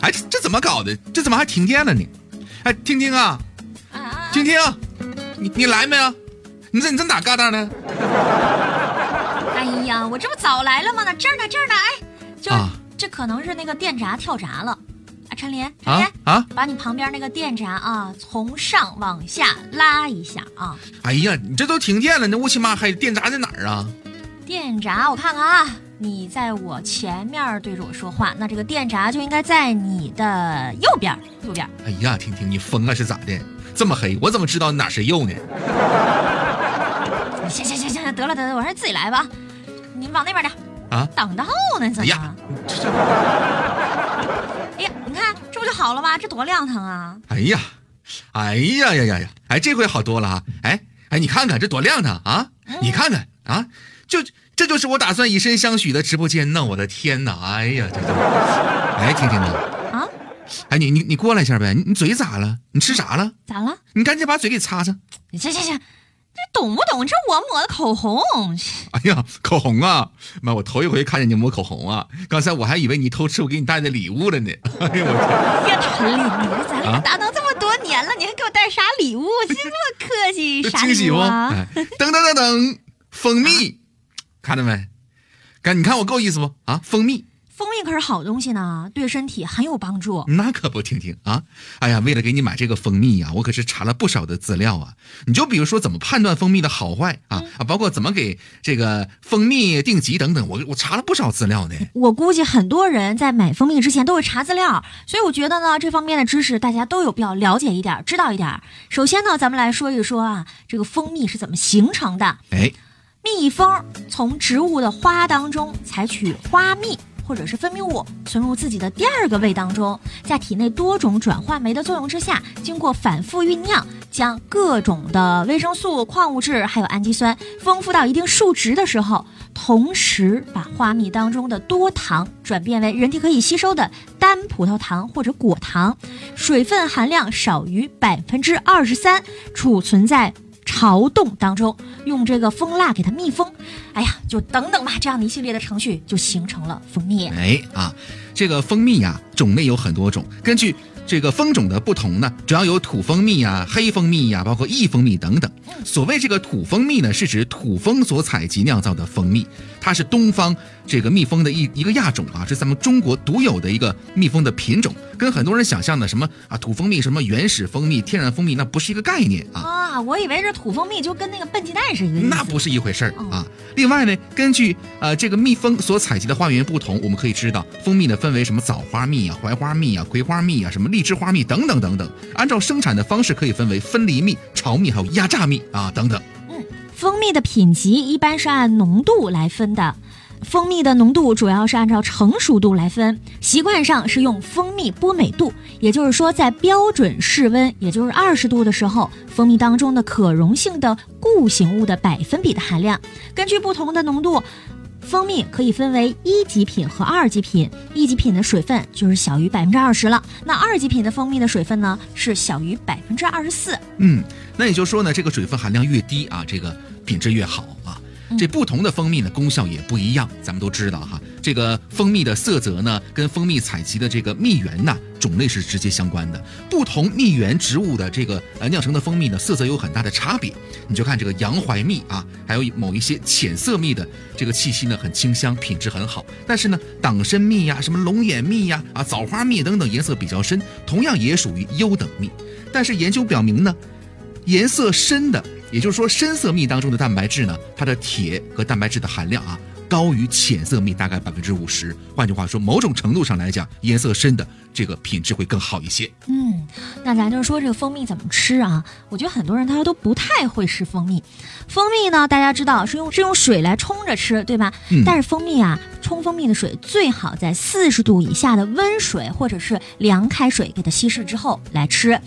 哎，这这怎么搞的？这怎么还停电了呢？哎，听听啊，听听，你你来没有？你这你这哪嘎达呢？哎呀，我这不早来了吗？呢这儿呢这儿呢，哎，就、这可能是那个电闸跳闸了。啊，陈林，陈林啊，把你旁边那个电闸啊，从上往下拉一下啊。哎呀，你这都停电了，那乌漆嘛黑，电闸在哪儿啊？电闸，我看看啊，你在我前面对着我说话，那这个电闸就应该在你的右边，右边。哎呀，婷婷，你疯了是咋的？这么黑，我怎么知道哪是右呢？行行行行，得了得了，我还是自己来吧。你往那边点啊，挡道呢？怎么？哎呀，哎呀，你看这不就好了吗？这多亮堂啊！哎呀，哎呀呀呀呀！哎，这回好多了啊！哎哎，你看看这多亮堂啊！你看看啊，就。这就是我打算以身相许的直播间呢！我的天哪！哎呀，这这，哎，婷婷啊，啊，哎，你你你过来一下呗！你你嘴咋了？你吃啥了？咋了？你赶紧把嘴给擦擦。行行行，这懂不懂？这我抹的口红。哎呀，口红啊！妈，我头一回看见你抹口红啊！刚才我还以为你偷吃我给你带的礼物了呢。哎呀，我天！呀，陈丽，你说咱俩搭档这么多年了，你还给我带啥礼物？这么客气，啥礼物啊？噔噔噔噔，蜂蜜。看到没？看，你看我够意思不？啊，蜂蜜，蜂蜜可是好东西呢，对身体很有帮助。那可不，听听啊！哎呀，为了给你买这个蜂蜜呀，我可是查了不少的资料啊。你就比如说怎么判断蜂蜜的好坏啊啊，包括怎么给这个蜂蜜定级等等，我我查了不少资料呢。我估计很多人在买蜂蜜之前都会查资料，所以我觉得呢，这方面的知识大家都有必要了解一点，知道一点。首先呢，咱们来说一说啊，这个蜂蜜是怎么形成的？哎。蜜蜂从植物的花当中采取花蜜或者是分泌物，存入自己的第二个胃当中，在体内多种转化酶的作用之下，经过反复酝酿，将各种的维生素、矿物质还有氨基酸丰富到一定数值的时候，同时把花蜜当中的多糖转变为人体可以吸收的单葡萄糖或者果糖，水分含量少于百分之二十三，储存在。巢洞当中用这个蜂蜡给它密封，哎呀，就等等吧，这样的一系列的程序就形成了蜂蜜。哎啊，这个蜂蜜呀，种类有很多种，根据。这个蜂种的不同呢，主要有土蜂蜜呀、黑蜂蜜呀，包括异蜂蜜等等。所谓这个土蜂蜜呢，是指土蜂所采集酿造的蜂蜜，它是东方这个蜜蜂的一一个亚种啊，是咱们中国独有的一个蜜蜂的品种，跟很多人想象的什么啊土蜂蜜、什么原始蜂蜜、天然蜂蜜，那不是一个概念啊。啊，我以为这土蜂蜜就跟那个笨鸡蛋是一个。那不是一回事儿啊。另外呢，根据呃这个蜜蜂所采集的花园不同，我们可以知道蜂蜜呢分为什么枣花蜜啊、槐花蜜啊、葵花蜜啊什么荔。荔枝花蜜等等等等，按照生产的方式可以分为分离蜜、巢蜜还有压榨蜜啊等等。嗯，蜂蜜的品级一般是按浓度来分的，蜂蜜的浓度主要是按照成熟度来分，习惯上是用蜂蜜波美度，也就是说在标准室温，也就是二十度的时候，蜂蜜当中的可溶性的固形物的百分比的含量，根据不同的浓度。蜂蜜可以分为一级品和二级品，一级品的水分就是小于百分之二十了，那二级品的蜂蜜的水分呢是小于百分之二十四。嗯，那也就是说呢，这个水分含量越低啊，这个品质越好啊。这不同的蜂蜜呢，功效也不一样。咱们都知道哈，这个蜂蜜的色泽呢，跟蜂蜜采集的这个蜜源呐种类是直接相关的。不同蜜源植物的这个呃酿成的蜂蜜呢，色泽有很大的差别。你就看这个洋槐蜜啊，还有某一些浅色蜜的这个气息呢很清香，品质很好。但是呢，党参蜜呀、什么龙眼蜜呀、啊枣花蜜等等颜色比较深，同样也属于优等蜜。但是研究表明呢，颜色深的。也就是说，深色蜜当中的蛋白质呢，它的铁和蛋白质的含量啊，高于浅色蜜大概百分之五十。换句话说，某种程度上来讲，颜色深的这个品质会更好一些。嗯，那咱就说这个蜂蜜怎么吃啊？我觉得很多人他都不太会吃蜂蜜。蜂蜜呢，大家知道是用是用水来冲着吃，对吧？嗯。但是蜂蜜啊，冲蜂蜜的水最好在四十度以下的温水或者是凉开水给它稀释之后来吃。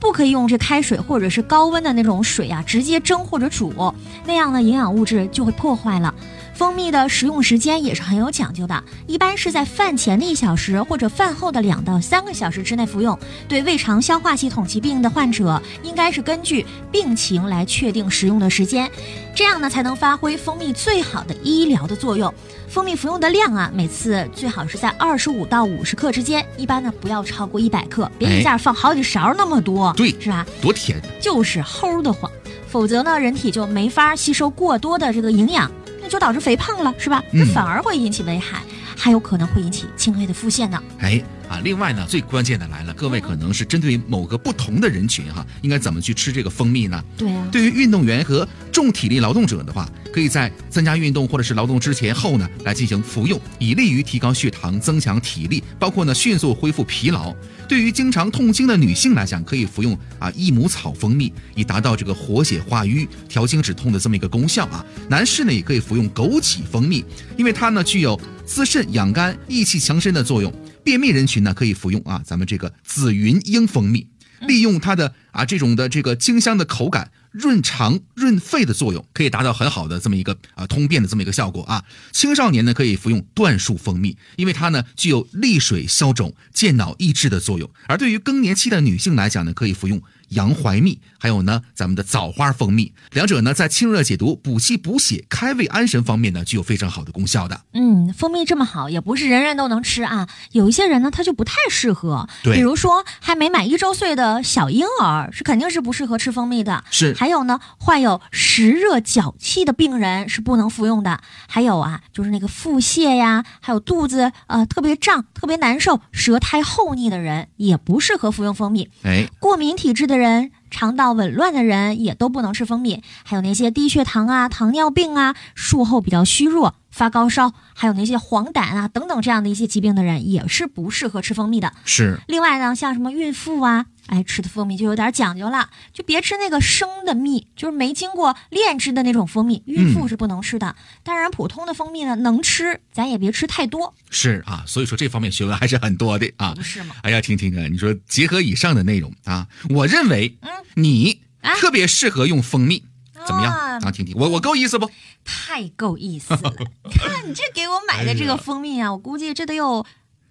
不可以用这开水或者是高温的那种水啊，直接蒸或者煮，那样呢营养物质就会破坏了。蜂蜜的食用时间也是很有讲究的，一般是在饭前的一小时或者饭后的两到三个小时之内服用。对胃肠消化系统疾病的患者，应该是根据病情来确定食用的时间，这样呢才能发挥蜂蜜最好的医疗的作用。蜂蜜服用的量啊，每次最好是在二十五到五十克之间，一般呢不要超过一百克，别一下放好几勺那么多，对，是吧？多甜，就是齁的慌，否则呢人体就没法吸收过多的这个营养，那就导致肥胖了，是吧？这反而会引起危害，还有可能会引起轻微的腹泻呢。哎。啊，另外呢，最关键的来了，各位可能是针对某个不同的人群哈，应该怎么去吃这个蜂蜜呢？对啊，对于运动员和重体力劳动者的话，可以在参加运动或者是劳动之前后呢来进行服用，以利于提高血糖、增强体力，包括呢迅速恢复疲劳。对于经常痛经的女性来讲，可以服用啊益母草蜂蜜，以达到这个活血化瘀、调经止痛的这么一个功效啊。男士呢也可以服用枸杞蜂蜜，因为它呢具有滋肾养肝、益气强身的作用。便秘人群呢可以服用啊，咱们这个紫云英蜂蜜，利用它的啊这种的这个清香的口感，润肠润肺的作用，可以达到很好的这么一个啊通便的这么一个效果啊。青少年呢可以服用椴树蜂蜜，因为它呢具有利水消肿、健脑益智的作用。而对于更年期的女性来讲呢，可以服用。洋槐蜜，还有呢，咱们的枣花蜂蜜，两者呢在清热解毒、补气补血、开胃安神方面呢，具有非常好的功效的。嗯，蜂蜜这么好，也不是人人都能吃啊。有一些人呢，他就不太适合。对，比如说还没满一周岁的小婴儿，是肯定是不适合吃蜂蜜的。是。还有呢，患有湿热脚气的病人是不能服用的。还有啊，就是那个腹泻呀，还有肚子呃特别胀、特别难受、舌苔厚腻的人，也不适合服用蜂蜜。哎，过敏体质的。人肠道紊乱的人也都不能吃蜂蜜，还有那些低血糖啊、糖尿病啊、术后比较虚弱、发高烧，还有那些黄疸啊等等这样的一些疾病的人，也是不适合吃蜂蜜的。是。另外呢，像什么孕妇啊。哎，吃的蜂蜜就有点讲究了，就别吃那个生的蜜，就是没经过炼制的那种蜂蜜，孕妇是不能吃的。当然，普通的蜂蜜呢能吃，咱也别吃太多。是啊，所以说这方面学问还是很多的啊。不是吗？哎呀，婷婷啊，你说结合以上的内容啊，我认为，嗯，你特别适合用蜂蜜，怎么样啊？婷婷，我我够意思不？太够意思了！看你这给我买的这个蜂蜜啊，我估计这得有。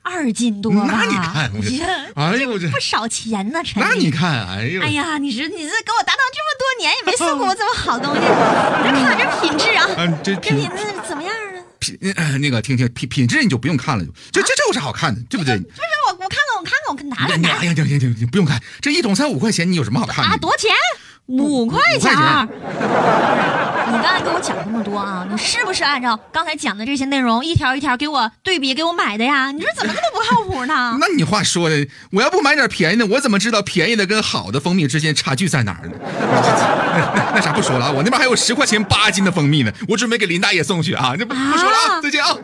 二斤多那你看，哎呦我这不少钱呢，陈。那你看，哎呦，哎呀，你是你这给我搭档这么多年，也没送过我这么好东西。你这看这品质啊，这这品质怎么样啊？品那个听听品品质你就不用看了，就这这有啥好看的，对不对？不是我我看看我看看我跟拿着拿。哎呀行行行行，不用看，这一桶才五块钱，你有什么好看的？啊，多少钱？五块钱。你刚才跟我讲那么多啊，你是不是按照刚才讲的这些内容一条一条给我对比给我买的呀？你说怎么那么不靠谱呢？那你话说的，我要不买点便宜的，我怎么知道便宜的跟好的蜂蜜之间差距在哪儿呢？那 那啥不说了啊，我那边还有十块钱八斤的蜂蜜呢，我准备给林大爷送去啊。这不不说了啊，再见啊。